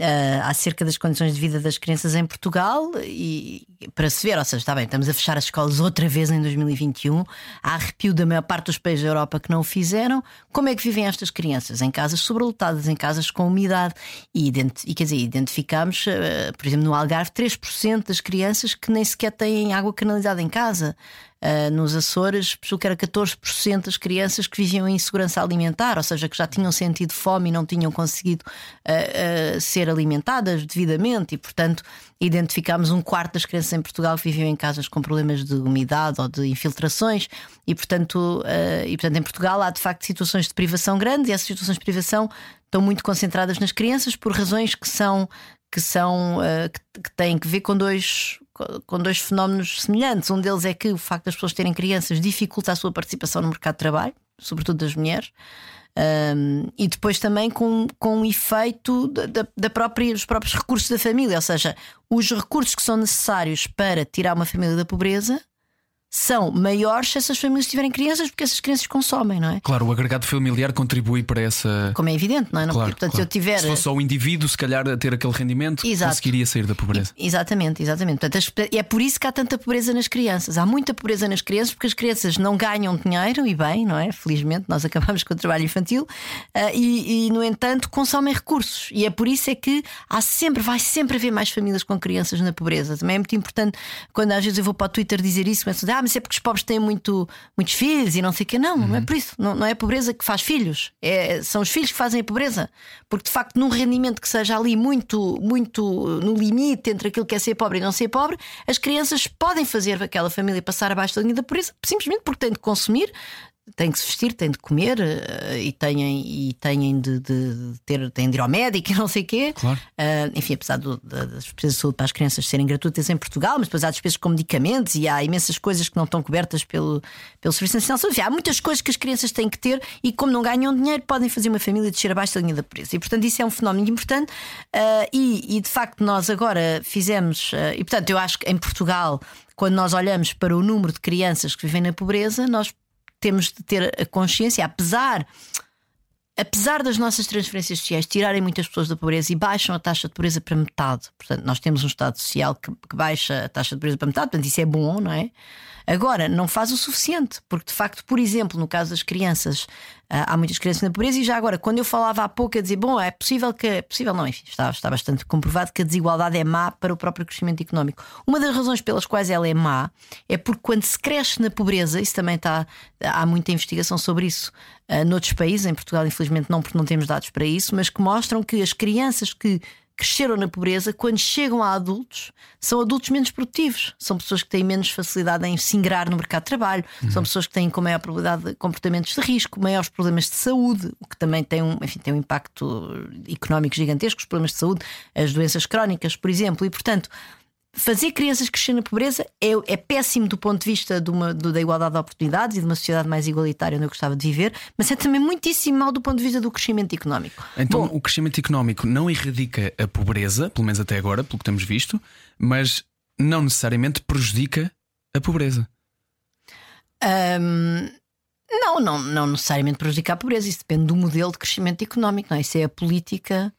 Ah, acerca das condições de vida das crianças em Portugal e para se ver, ou seja, está bem, estamos a fechar as escolas outra vez em 2021, há arrepio da maior parte dos países da Europa que não o fizeram. Como é que vivem estas crianças? Em casas sobrelotadas, em casas com umidade. E, e quer dizer, identificámos, eh, por exemplo, no Algarve, 3% das crianças que nem sequer têm água canalizada em casa. Uh, nos Açores, penso que era 14% das crianças que viviam em insegurança alimentar, ou seja, que já tinham sentido fome e não tinham conseguido uh, uh, ser alimentadas devidamente, e portanto identificámos um quarto das crianças em Portugal que viviam em casas com problemas de umidade ou de infiltrações, e portanto, e, portanto em Portugal há de facto situações de privação grandes, e essas situações de privação estão muito concentradas nas crianças por razões que são que são que têm que ver com dois com dois fenómenos semelhantes. Um deles é que o facto das pessoas terem crianças dificulta a sua participação no mercado de trabalho, sobretudo das mulheres. Um, e depois também com, com um efeito da- da própria, dos próprios recursos da família, ou seja, os recursos que são necessários para tirar uma família da pobreza são maiores se essas famílias tiverem crianças, porque essas crianças consomem, não é? Claro, o agregado familiar contribui para essa. Como é evidente, não é? Não- Claro, portanto, claro. se eu tiver. Se fosse só o indivíduo, se calhar, a ter aquele rendimento, Exato. conseguiria sair da pobreza. Exatamente, exatamente. Portanto, as- e é por isso que há tanta pobreza nas crianças. Há muita pobreza nas crianças porque as crianças não ganham dinheiro e bem, não é? Felizmente, nós acabamos com o trabalho infantil ah, e, e, no entanto, consomem recursos. E é por isso é que há sempre, vai sempre haver mais famílias com crianças na pobreza. Também é muito importante quando às vezes eu vou para o Twitter dizer isso, começo a dizer, ah, mas é porque os pobres têm muito, muitos filhos e não sei o quê. Não, não é por isso. Não, não é a pobreza que faz filhos. É, são os filhos que fazem a pobreza. Porque de facto, num rendimento que seja ali muito, muito no limite entre aquilo que é ser pobre e não ser pobre, as crianças podem fazer aquela família passar abaixo da linha da pobreza simplesmente porque têm de consumir. Têm que se vestir, têm de comer eh, e têm, e têm de, de ter, têm de ir ao médico e não sei o quê. Claro. Ah, enfim, apesar do- da- das despesas de saúde para as crianças serem gratuitas em Portugal, mas depois há despesas com medicamentos e há imensas coisas que não estão cobertas pelo, pelo Serviço Nacional de Saúde. Há muitas coisas que as crianças têm que ter e, como não ganham dinheiro, podem fazer uma família descer abaixo da linha da pobreza. E, portanto, isso é um fenómeno importante. Ah, e, e, de facto, nós agora fizemos. ah, e, portanto, eu acho que em Portugal, quando nós olhamos para o número de crianças que vivem na pobreza, nós temos de ter a consciência, apesar apesar das nossas transferências sociais tirarem muitas pessoas da pobreza e baixam a taxa de pobreza para metade, portanto, nós temos um Estado social que, que baixa a taxa de pobreza para metade, portanto, isso é bom, não é? Agora, não faz o suficiente, porque de facto, por exemplo, no caso das crianças, há muitas crianças na pobreza, e já agora, quando eu falava há pouco a dizer, bom, é possível que. É possível, não, enfim, está, está bastante comprovado que a desigualdade é má para o próprio crescimento económico. Uma das razões pelas quais ela é má é porque quando se cresce na pobreza, isso também está. Há muita investigação sobre isso ah, noutros países, em Portugal, infelizmente, não, porque não temos dados para isso, mas que mostram que as crianças que cresceram na pobreza, quando chegam a adultos, são adultos menos produtivos. São pessoas que têm menos facilidade em se ingrar no mercado de trabalho, são pessoas que têm com maior probabilidade de comportamentos de risco, maiores problemas de saúde, o que também tem um, enfim, tem um impacto económico gigantesco, os problemas de saúde, as doenças crónicas, por exemplo, e portanto. Fazer crianças crescer na pobreza é, é péssimo do ponto de vista de uma, do- da igualdade de oportunidades e de uma sociedade mais igualitária onde eu gostava de viver, mas é também muitíssimo mal do ponto de vista do crescimento económico. Então, Bom, o crescimento económico não erradica a pobreza, pelo menos até agora, pelo que temos visto, mas não necessariamente prejudica a pobreza. Hum, não, não, não necessariamente prejudicar a pobreza, isso depende do modelo de crescimento económico, não é? Isso é a política.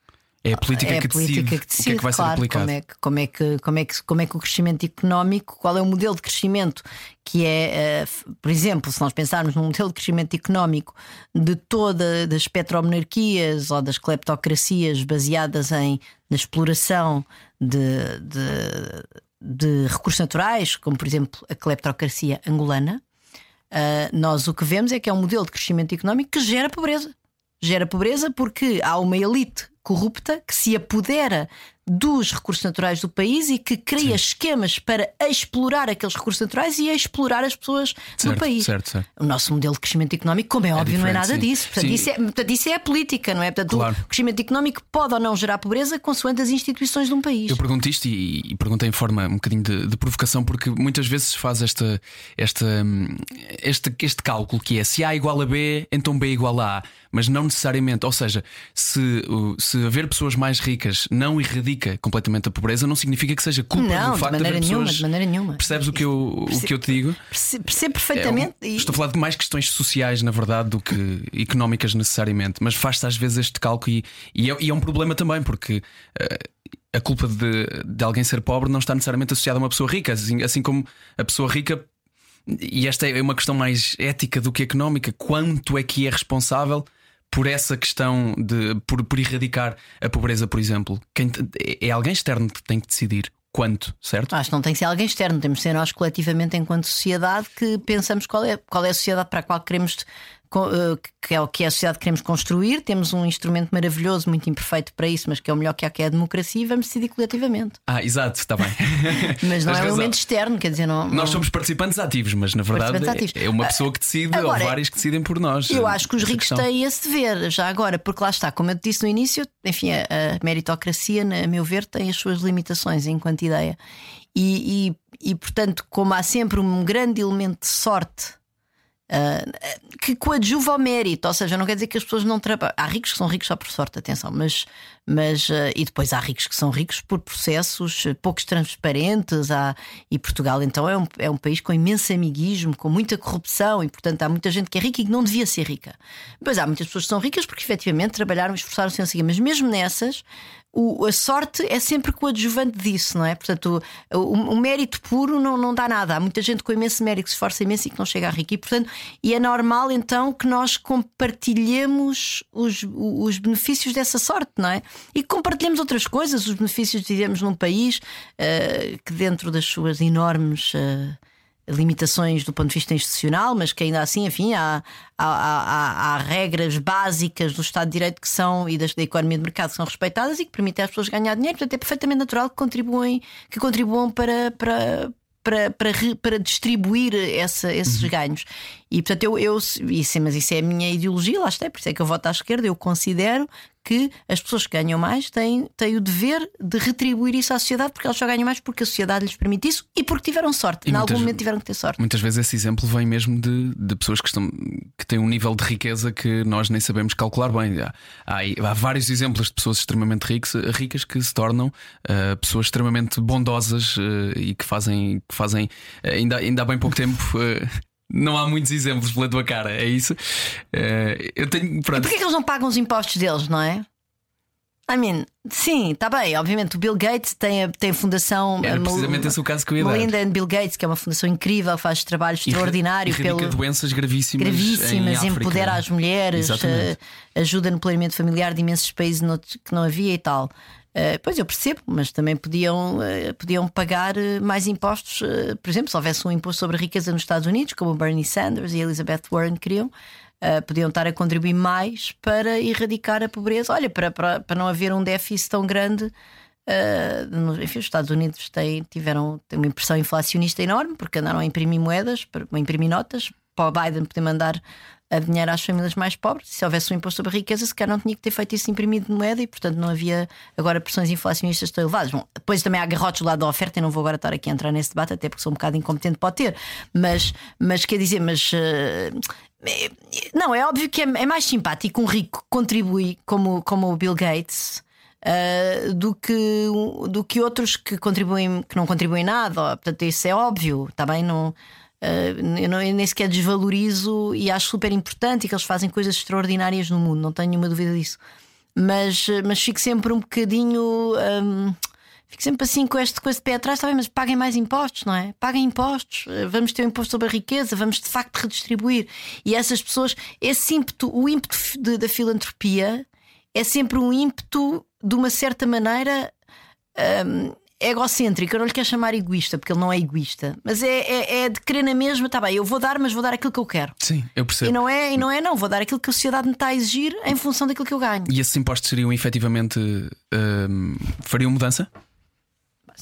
É a política, é a que, política decide que decide, o que é que vai claro, ser aplicado. Como é, que, como, é que, como, é que, como é que o crescimento económico, qual é o modelo de crescimento que é, eh, por exemplo, se nós pensarmos num modelo de crescimento económico de todas as petromonarquias ou das cleptocracias baseadas em, na exploração de, de, de recursos naturais, como por exemplo a cleptocracia angolana, uh, nós o que vemos é que é um modelo de crescimento económico que gera pobreza. Gera pobreza porque há uma elite corrupta que se apodera dos recursos naturais do país e que cria Sim. esquemas para explorar aqueles recursos naturais e explorar as pessoas certo, do país. Certo, certo. O nosso modelo de crescimento económico, como é, é óbvio, não é nada sim. disso. Portanto isso, é, portanto, isso é a política, não é? Portanto, claro. o crescimento económico pode ou não gerar pobreza consoante as instituições de um país. Eu pergunto isto e, e perguntei em forma um bocadinho de, de, provocação, porque muitas vezes faz esta, esta, este, este cálculo que é se A igual a B, então B igual a A. Mas não necessariamente, ou seja, se, se haver pessoas mais ricas não erradica completamente a pobreza, não significa que seja culpa não, do facto de maneira de haver nenhuma, pessoas. De maneira nenhuma. Percebes o que eu, o que eu te digo? Percebo, percebo perfeitamente. É estou a falar de mais questões sociais, na verdade, do que económicas necessariamente, mas faz-se às vezes este cálculo e, e, é, e é um problema também, porque. Uh, a culpa de, de alguém ser pobre não está necessariamente associada a uma pessoa rica, assim, assim como a pessoa rica e esta é uma questão mais ética do que económica. Quanto é que é responsável por essa questão de por, por erradicar a pobreza, por exemplo? Quem, é alguém externo que tem que decidir quanto, certo? Acho que não tem que ser alguém externo, temos que ser nós coletivamente, enquanto sociedade, que pensamos qual é, qual é a sociedade para a qual queremos que é o que é a sociedade que queremos construir. Temos um instrumento maravilhoso, muito imperfeito para isso, mas que é o melhor que há, que é a democracia, e vamos decidir coletivamente. Ah, exato, está bem. mas não é um elemento externo, quer dizer, não. Nós não... somos participantes ativos, mas na verdade é, é uma pessoa que decide Agora, ou vários que decidem por nós. Eu acho que os ricos questão. têm esse dever, já agora, porque lá está, como eu te disse no início, enfim, a, a meritocracia, a meu ver, tem as suas limitações enquanto ideia. E, e, e portanto, como há sempre um grande elemento de sorte Uh, que coadjuva ao mérito, ou seja, não quer dizer que as pessoas não trabalham. Há ricos que são ricos só por sorte, atenção, mas, mas uh, e depois há ricos que são ricos por processos poucos transparentes. Há, e Portugal, então, é um, é um país com imenso amiguismo, com muita corrupção, e portanto há muita gente que é rica e que não devia ser rica. Mas há muitas pessoas que são ricas porque efetivamente trabalharam, esforçaram-se em seguir, mas mesmo nessas, o, a sorte é sempre coadjuvante disso, não é? Portanto, o, o, o, mérito puro não, não dá nada. Há muita gente com imenso mérito que se esforça imenso e que não chega a rico. E, portanto, e é normal então que nós compartilhemos os, os benefícios dessa sorte, não é? E compartilhemos outras coisas, os benefícios de vivermos num país uh, que, dentro das suas enormes. Uh, limitações do ponto de vista institucional, mas que ainda assim, enfim, há, há, há, há, regras básicas do Estado de Direito que são e da, da, economia de mercado que são respeitadas e que permitem às pessoas ganhar dinheiro. Portanto, é perfeitamente natural que contribuem, que contribuam para, para, para, para, para distribuir essa, esses uhum. ganhos. E portanto, eu, eu isso, mas isso é a minha ideologia, lá está, por isso é que eu voto à esquerda. Eu considero que as pessoas que ganham mais têm, têm o dever de retribuir isso à sociedade, porque elas só ganham mais porque a sociedade lhes permite isso e porque tiveram sorte. Em algum momento tiveram que ter sorte. Muitas vezes esse exemplo vem mesmo de, de pessoas que, estão, que têm um nível de riqueza que nós nem sabemos calcular bem. Há, há, há vários exemplos de pessoas extremamente ricas, ricas que se tornam uh, pessoas extremamente bondosas uh, e que fazem, que fazem uh, ainda, ainda há bem pouco tempo. Não há muitos exemplos pela tua cara, é isso? Uh, eu tenho. Pronto. E porquê que eles não pagam os impostos deles, não é? I mean, sim, está bem. Obviamente, o Bill Gates tem a, tem a fundação. Era precisamente esse o caso que eu ia Melinda and Bill Gates, que é uma fundação incrível, faz trabalho extraordinário. E pelo... doenças gravíssimas. Gravíssimas, empodera as mulheres, uh, ajuda no planeamento familiar de imensos países que não havia e tal. Uh, pois eu percebo, mas também podiam, uh, podiam pagar uh, mais impostos. por exemplo, se houvesse um imposto sobre a riqueza nos Estados Unidos, como Bernie Sanders e Elizabeth Warren queriam, podiam estar a contribuir mais para erradicar a pobreza. Olha, para, para, para não haver um déficit tão grande. enfim, os Estados Unidos têm, tiveram têm uma impressão inflacionista enorme porque andaram a imprimir moedas, a imprimir notas para o Biden poder mandar a dinheiro às famílias mais pobres. Se houvesse um imposto sobre a riqueza, sequer não tinha que ter feito isso imprimido de moeda e, portanto, não havia agora pressões inflacionistas tão elevadas. Bom, depois também há garrotes do lado da oferta, e não vou agora estar aqui a entrar nesse debate, até porque sou um bocado incompetente para ter. Mas, mas quer dizer, mas. Uh, não, é óbvio que é, é, mais simpático um rico contribui como, como o Bill Gates. Uh, do, que, do que outros que contribuem que não contribuem nada, portanto, isso é óbvio, está bem? Não, eu, não, eu nem sequer desvalorizo e acho super importante e que eles fazem coisas extraordinárias no mundo, não tenho nenhuma dúvida disso. mas, mas fico sempre um bocadinho. Hum, fico sempre assim com este, com este pé atrás, está mas paguem mais impostos, não é? Paguem impostos, vamos ter um imposto sobre a riqueza, vamos de facto redistribuir. E essas pessoas, esse ímpeto, o ímpeto de, da filantropia é sempre um ímpeto de uma certa maneira. Um, egocêntrico, eu não lhe quero chamar egoísta, porque ele não é egoísta, mas é, é, é de querer na mesma, tá bem, eu vou dar, mas vou dar aquilo que eu quero. Sim, eu percebo. E não é, e não, é não, vou dar aquilo que a sociedade me está a exigir em função daquilo que eu ganho. E esses impostos seriam efetivamente. Um, fariam mudança?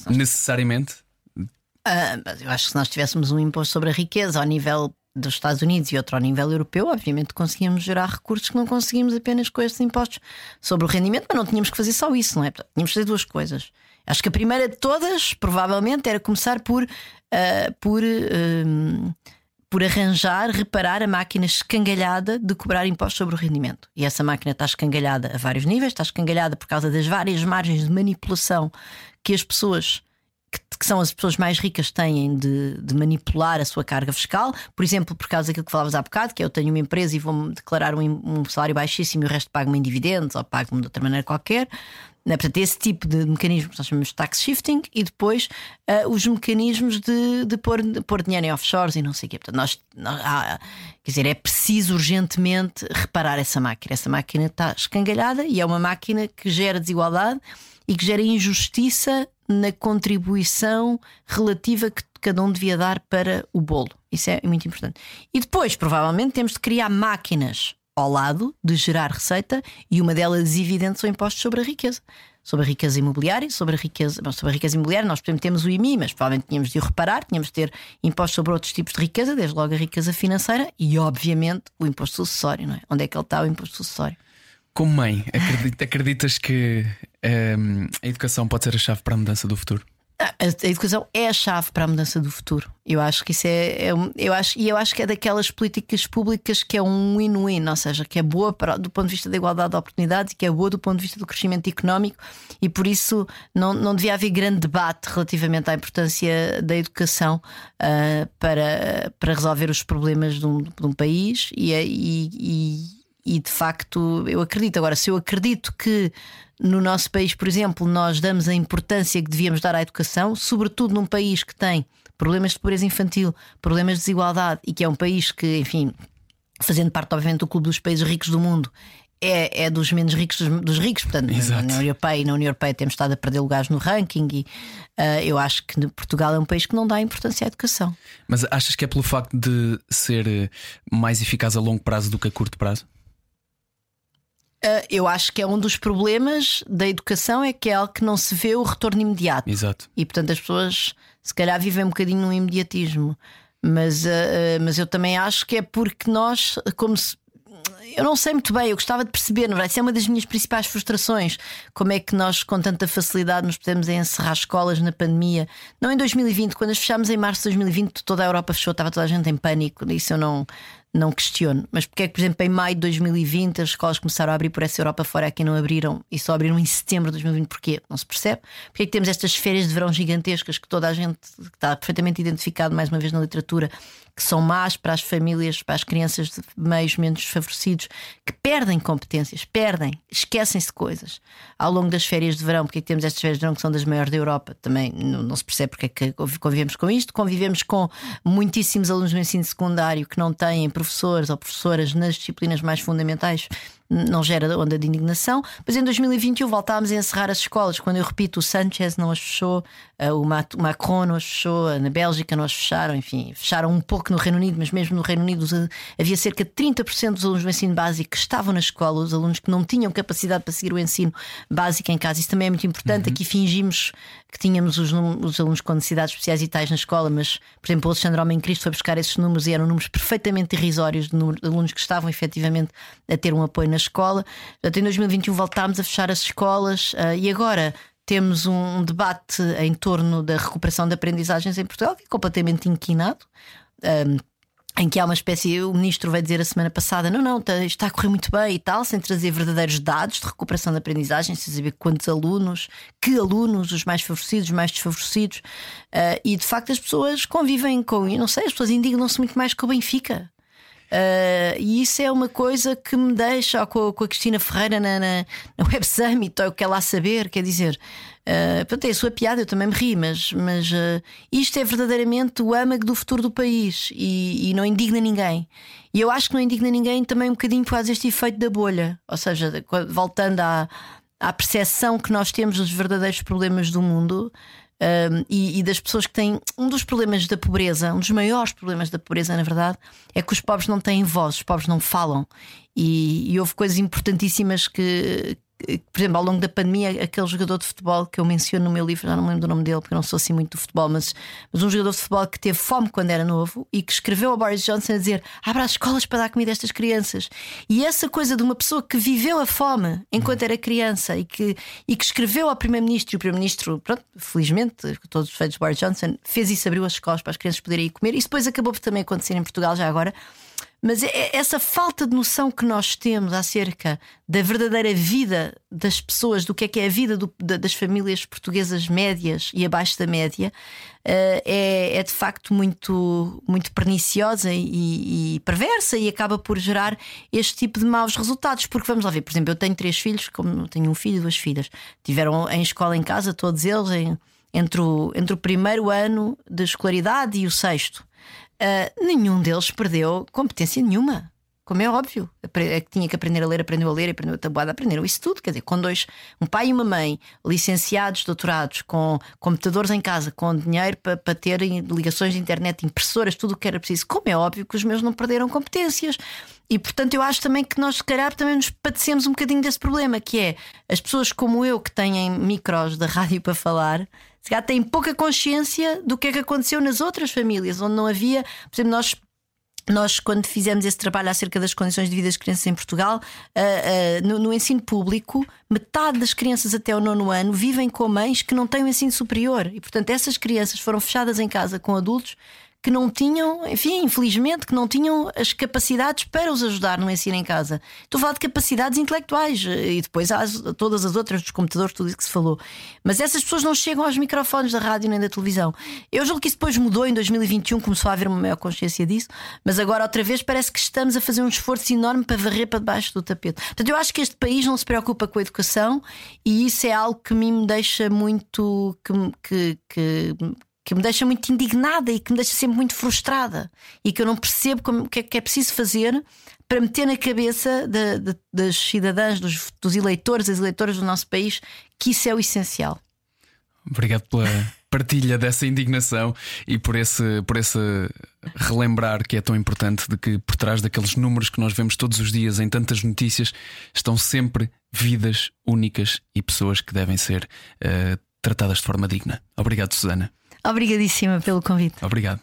Nós... Necessariamente? Uh, eu acho que se nós tivéssemos um imposto sobre a riqueza ao nível dos Estados Unidos e outro ao nível europeu, obviamente conseguíamos gerar recursos que não conseguimos apenas com estes impostos sobre o rendimento, mas não tínhamos que fazer só isso, não é? Tínhamos que fazer duas coisas. Acho que a primeira de todas, provavelmente, era começar por, uh, por, uh, por arranjar, reparar a máquina escangalhada de cobrar impostos sobre o rendimento. E essa máquina está escangalhada a vários níveis, está escangalhada por causa das várias margens de manipulação que as pessoas que, são as pessoas mais ricas têm de, de, manipular a sua carga fiscal, por exemplo, por causa daquilo que falavas há bocado, que é eu tenho uma empresa e vou-me declarar um, um, salário baixíssimo e o resto pago-me em dividendos ou pago-me de outra maneira qualquer. Né? Portanto, esse tipo de mecanismos nós chamamos de tax shifting e depois uh, os mecanismos de, de, pôr, de pôr dinheiro em offshores e não sei o quê. Portanto, nós, nós há, quer dizer, é preciso urgentemente reparar essa máquina. Essa máquina está escangalhada e é uma máquina que gera desigualdade e que gera injustiça na contribuição relativa que cada um devia dar para o bolo. Isso é muito importante. E depois, provavelmente, temos de criar máquinas ao lado de gerar receita e uma delas evidente são impostos sobre a riqueza. Sobre a riqueza imobiliária, sobre a riqueza, bom, sobre a riqueza imobiliária, nós exemplo, temos o IMI, mas provavelmente tínhamos de o reparar, tínhamos de ter impostos sobre outros tipos de riqueza, desde logo a riqueza financeira e, obviamente, o imposto sucessório, não é? Onde é que ele está o imposto sucessório? Como mãe, acreditas que um, a educação pode ser a chave para a mudança do futuro? A, educação é a chave para a mudança do futuro. Eu acho que isso é, é eu acho, e eu acho que é daquelas políticas públicas que é um win-win, ou seja, que é boa para, do ponto de vista da igualdade de oportunidades e que é boa do ponto de vista do crescimento económico, e por isso não, não devia haver grande debate relativamente à importância da educação uh, para, para resolver os problemas de um, de um país e, e, e e de facto eu acredito. Agora, se eu acredito que no nosso país, por exemplo, nós damos a importância que devíamos dar à educação, sobretudo num país que tem problemas de pobreza infantil, problemas de desigualdade e que é um país que, enfim, fazendo parte, obviamente, do clube dos países ricos do mundo. É, é dos menos ricos dos, dos ricos, portanto, Exato. na União Europeia na União Europeia temos estado a perder lugares no ranking e uh, eu acho que Portugal é um país que não dá importância à educação. Mas achas que é pelo facto de ser mais eficaz a longo prazo do que a curto prazo? Uh, eu acho que é um dos problemas da educação é que é algo que não se vê o retorno imediato. Exato. E portanto as pessoas se calhar vivem um bocadinho no imediatismo. Mas, uh, mas eu também acho que é porque nós, como se, eu não sei muito bem, eu gostava de perceber, na verdade, isso é uma das minhas principais frustrações. Como é que nós, com tanta facilidade, nos podemos encerrar escolas na pandemia? Não em 2020, quando as fechámos em março de 2020, toda a Europa fechou, estava toda a gente em pânico. Isso eu não, não questiono. Mas porque é que, por exemplo, em maio de 2020 as escolas começaram a abrir por essa Europa fora aqui não abriram e só abriram em setembro de 2020? Porquê? Não se percebe. Porque é que temos estas férias de verão gigantescas que toda a gente está perfeitamente identificado, mais uma vez, na literatura, que são más para as famílias, para as crianças de meios menos favorecidos, que perdem competências, perdem, esquecem-se coisas ao longo das férias de verão. Porque é temos estas férias de verão que são das maiores da Europa? Também não, não se percebe porque é que convivemos com isto. Convivemos com muitíssimos alunos do ensino secundário que não têm professores ou professoras nas disciplinas mais fundamentais não gera onda de indignação. Mas em 2021 voltámos a encerrar as escolas. Quando eu repito, o Sanchez não as fechou, eh, o Macron não as fechou, na Bélgica não as fecharam, enfim, fecharam um pouco no Reino Unido, mas mesmo no Reino Unido havia cerca de 30% dos alunos do ensino básico que estavam na escola, os alunos que não tinham capacidade para seguir o ensino básico em casa. Isso também é muito importante. Uhum. Aqui fingimos que tínhamos os, os, alunos com necessidades especiais e tais na escola, mas, por exemplo, o Alexandre Homem Cristo foi buscar esses números e eram números perfeitamente irrisórios de, número, de alunos que estavam efetivamente a ter um apoio na escola. Portanto, em 2021 voltámos a fechar as escolas uh, e agora temos um debate em torno da recuperação de aprendizagens em Portugal que é completamente inquinado. Um, em que há uma espécie, o ministro vai dizer a semana passada: não, não, está, está a correr muito bem e tal, sem trazer verdadeiros dados de recuperação da aprendizagem, sem saber quantos alunos, que alunos, os mais favorecidos, os mais desfavorecidos, uh, e de facto as pessoas convivem com, eu não sei, as pessoas indignam-se muito mais com o Benfica. Uh, e isso é uma coisa que me deixa com, com a Cristina Ferreira na, na, na Web Summit, ou o que é lá saber, quer dizer. Uh, pronto, é a sua piada, eu também me ri, mas, mas uh, isto é verdadeiramente o âmago do futuro do país e, e, não indigna ninguém. E eu acho que não indigna ninguém também um bocadinho por causa deste efeito da bolha, ou seja, voltando à, à percepção que nós temos dos verdadeiros problemas do mundo um, e, e, das pessoas que têm. Um dos problemas da pobreza, um dos maiores problemas da pobreza, na verdade, é que os pobres não têm voz, os pobres não falam. E, e houve coisas importantíssimas que, por exemplo, ao longo da pandemia, aquele jogador de futebol que eu menciono no meu livro, já não me lembro do nome dele, porque eu não sou assim muito do futebol, mas, mas um jogador de futebol que teve fome quando era novo e que escreveu ao Boris Johnson a dizer: abra as escolas para dar comida a estas crianças. E essa coisa de uma pessoa que viveu a fome enquanto era criança e que, e que escreveu ao Primeiro-Ministro, e o Primeiro-Ministro, pronto, felizmente, todos os feitos de Boris Johnson, fez isso, abriu as escolas para as crianças poderem ir comer. Isso depois acabou por também acontecer em Portugal já agora. Mas é, é essa falta de noção que nós temos acerca da verdadeira vida das pessoas, do que é que é a vida do, das famílias portuguesas médias e abaixo da média, eh, é, é de facto muito, muito perniciosa e, e, perversa e acaba por gerar este tipo de maus resultados. Porque vamos lá ver, por exemplo, eu tenho três filhos, como tenho um filho e duas filhas, tiveram em escola em casa, todos eles, em, entre, o, entre o primeiro ano de escolaridade e o sexto uh, nenhum deles perdeu competência nenhuma. Como é óbvio, é tinha que aprender a ler, aprendeu a ler, aprendeu a tabuada, aprenderam isso tudo. Quer dizer, com dois, um pai e uma mãe, licenciados, doutorados, com computadores em casa, com dinheiro para, para terem ligações de internet, impressoras, tudo o que era preciso. Como é óbvio que os meus não perderam competências. E portanto, eu acho também que nós, se calhar, também nos padecemos um bocadinho desse problema, que é as pessoas como eu que têm micros da rádio para falar se calhar têm pouca consciência do que é que aconteceu nas outras famílias, onde não havia, por exemplo, nós nós, quando fizemos esse trabalho acerca das condições de vida das crianças em Portugal, uh, uh, no, no, ensino público, metade das crianças até o nono ano vivem com mães que não têm o ensino superior. E, portanto, essas crianças foram fechadas em casa com adultos que não tinham, enfim, infelizmente, que não tinham as capacidades para os ajudar no ensino em casa. Estou a falar de capacidades intelectuais e depois há todas as outras dos computadores, tudo isso que se falou. Mas essas pessoas não chegam aos microfones da rádio nem da televisão. Eu julgo que isso depois mudou em 2021, começou a haver uma maior consciência disso, mas agora outra vez parece que estamos a fazer um esforço enorme para varrer para debaixo do tapete. Portanto, eu acho que este país não se preocupa com a educação e isso é algo que me deixa muito. que, que, que que me deixa muito indignada e que me deixa sempre muito frustrada e que eu não percebo o que, é, que é preciso fazer para meter na cabeça de, de, das cidadãs, dos, dos eleitores, das eleitoras do nosso país, que isso é o essencial. Obrigado pela partilha dessa indignação e por esse, por esse relembrar que é tão importante de que por trás daqueles números que nós vemos todos os dias em tantas notícias estão sempre vidas únicas e pessoas que devem ser uh, tratadas de forma digna. Obrigado, Susana. Obrigadíssima pelo convite. Obrigado.